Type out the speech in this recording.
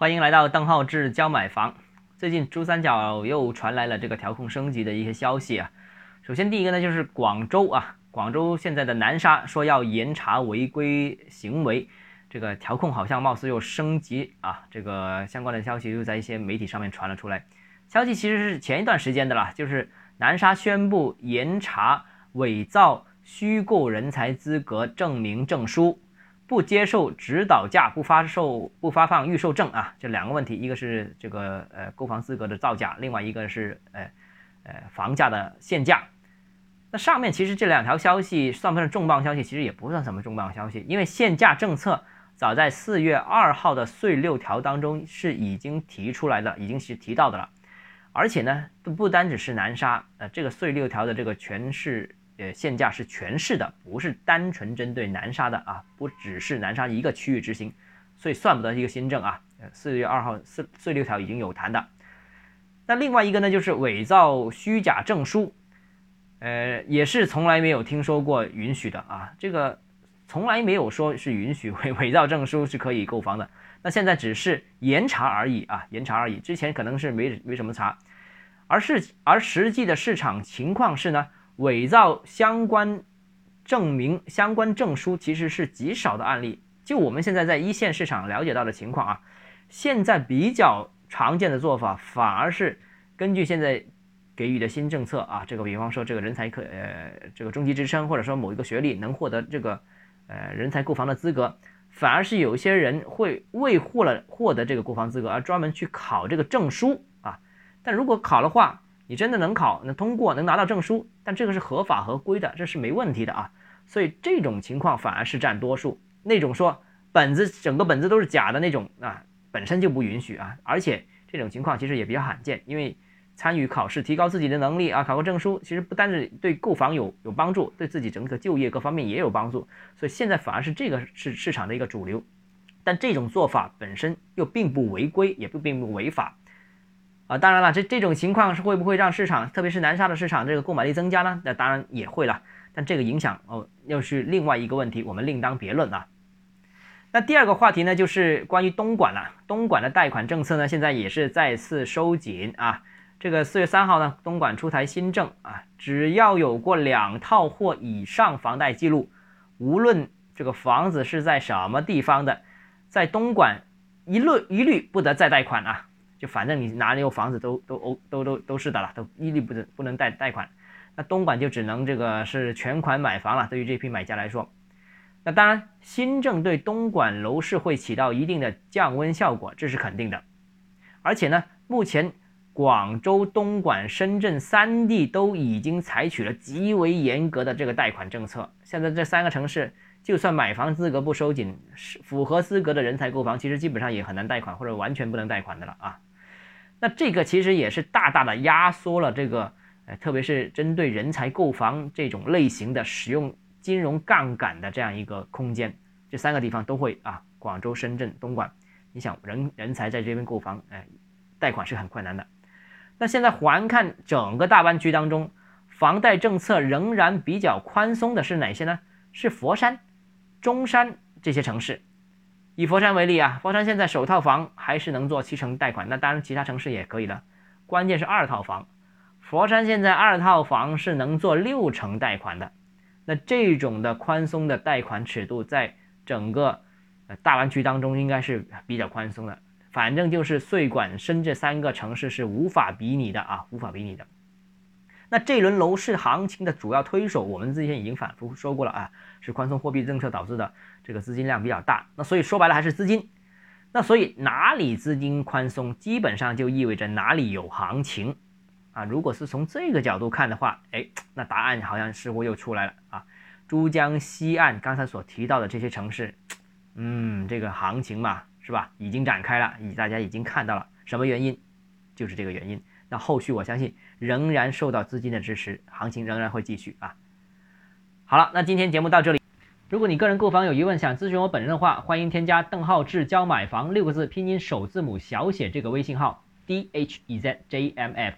欢迎来到邓浩志教买房。最近珠三角又传来了这个调控升级的一些消息啊。首先第一个呢就是广州啊，广州现在的南沙说要严查违规行为，这个调控好像貌似又升级啊。这个相关的消息又在一些媒体上面传了出来。消息其实是前一段时间的啦，就是南沙宣布严查伪造虚构人才资格证明证书。不接受指导价，不发售，不发放预售证啊，这两个问题，一个是这个呃购房资格的造假，另外一个是呃呃房价的限价。那上面其实这两条消息算不算重磅消息？其实也不算什么重磅消息，因为限价政策早在四月二号的税六条当中是已经提出来的，已经是提到的了。而且呢，不单只是南沙，呃，这个税六条的这个全市。呃，限价是全市的，不是单纯针对南沙的啊，不只是南沙一个区域执行，所以算不得一个新政啊。呃，四月二号四四六条已经有谈的。那另外一个呢，就是伪造虚假证书，呃，也是从来没有听说过允许的啊。这个从来没有说是允许 伪伪造证书是可以购房的。那现在只是严查而已啊，严查而已。之前可能是没没什么查，而是而实际的市场情况是呢。伪造相关证明、相关证书其实是极少的案例。就我们现在在一线市场了解到的情况啊，现在比较常见的做法，反而是根据现在给予的新政策啊，这个比方说这个人才可呃这个中级职称，或者说某一个学历能获得这个呃人才购房的资格，反而是有些人会为获了获得这个购房资格而专门去考这个证书啊。但如果考的话，你真的能考，能通过，能拿到证书，但这个是合法合规的，这是没问题的啊。所以这种情况反而是占多数。那种说本子整个本子都是假的那种啊，本身就不允许啊。而且这种情况其实也比较罕见，因为参与考试，提高自己的能力啊，考个证书，其实不单是对购房有有帮助，对自己整个就业各方面也有帮助。所以现在反而是这个是市场的一个主流，但这种做法本身又并不违规，也不并不违法。啊，当然了，这这种情况是会不会让市场，特别是南沙的市场这个购买力增加呢？那当然也会了，但这个影响哦，又是另外一个问题，我们另当别论啊。那第二个话题呢，就是关于东莞了。东莞的贷款政策呢，现在也是再次收紧啊。这个四月三号呢，东莞出台新政啊，只要有过两套或以上房贷记录，无论这个房子是在什么地方的，在东莞一律一律不得再贷款啊。就反正你哪里有房子都都欧都都都是的了，都一律不能不能贷贷款。那东莞就只能这个是全款买房了。对于这批买家来说，那当然新政对东莞楼市会起到一定的降温效果，这是肯定的。而且呢，目前广州、东莞、深圳三地都已经采取了极为严格的这个贷款政策。现在这三个城市。就算买房资格不收紧，是符合资格的人才购房，其实基本上也很难贷款或者完全不能贷款的了啊。那这个其实也是大大的压缩了这个，呃，特别是针对人才购房这种类型的使用金融杠杆的这样一个空间。这三个地方都会啊，广州、深圳、东莞，你想人人才在这边购房，哎，贷款是很困难的。那现在环看整个大湾区当中，房贷政策仍然比较宽松的是哪些呢？是佛山。中山这些城市，以佛山为例啊，佛山现在首套房还是能做七成贷款，那当然其他城市也可以了。关键是二套房，佛山现在二套房是能做六成贷款的。那这种的宽松的贷款尺度，在整个呃大湾区当中应该是比较宽松的。反正就是穗莞深这三个城市是无法比拟的啊，无法比拟的。那这一轮楼市行情的主要推手，我们之前已经反复说过了啊，是宽松货币政策导致的这个资金量比较大。那所以说白了还是资金。那所以哪里资金宽松，基本上就意味着哪里有行情啊。如果是从这个角度看的话，哎，那答案好像似乎又出来了啊。珠江西岸刚才所提到的这些城市，嗯，这个行情嘛，是吧？已经展开了，已大家已经看到了，什么原因？就是这个原因。那后续我相信仍然受到资金的支持，行情仍然会继续啊。好了，那今天节目到这里。如果你个人购房有疑问，想咨询我本人的话，欢迎添加邓浩志教买房六个字拼音首字母小写这个微信号 d h e z j m f。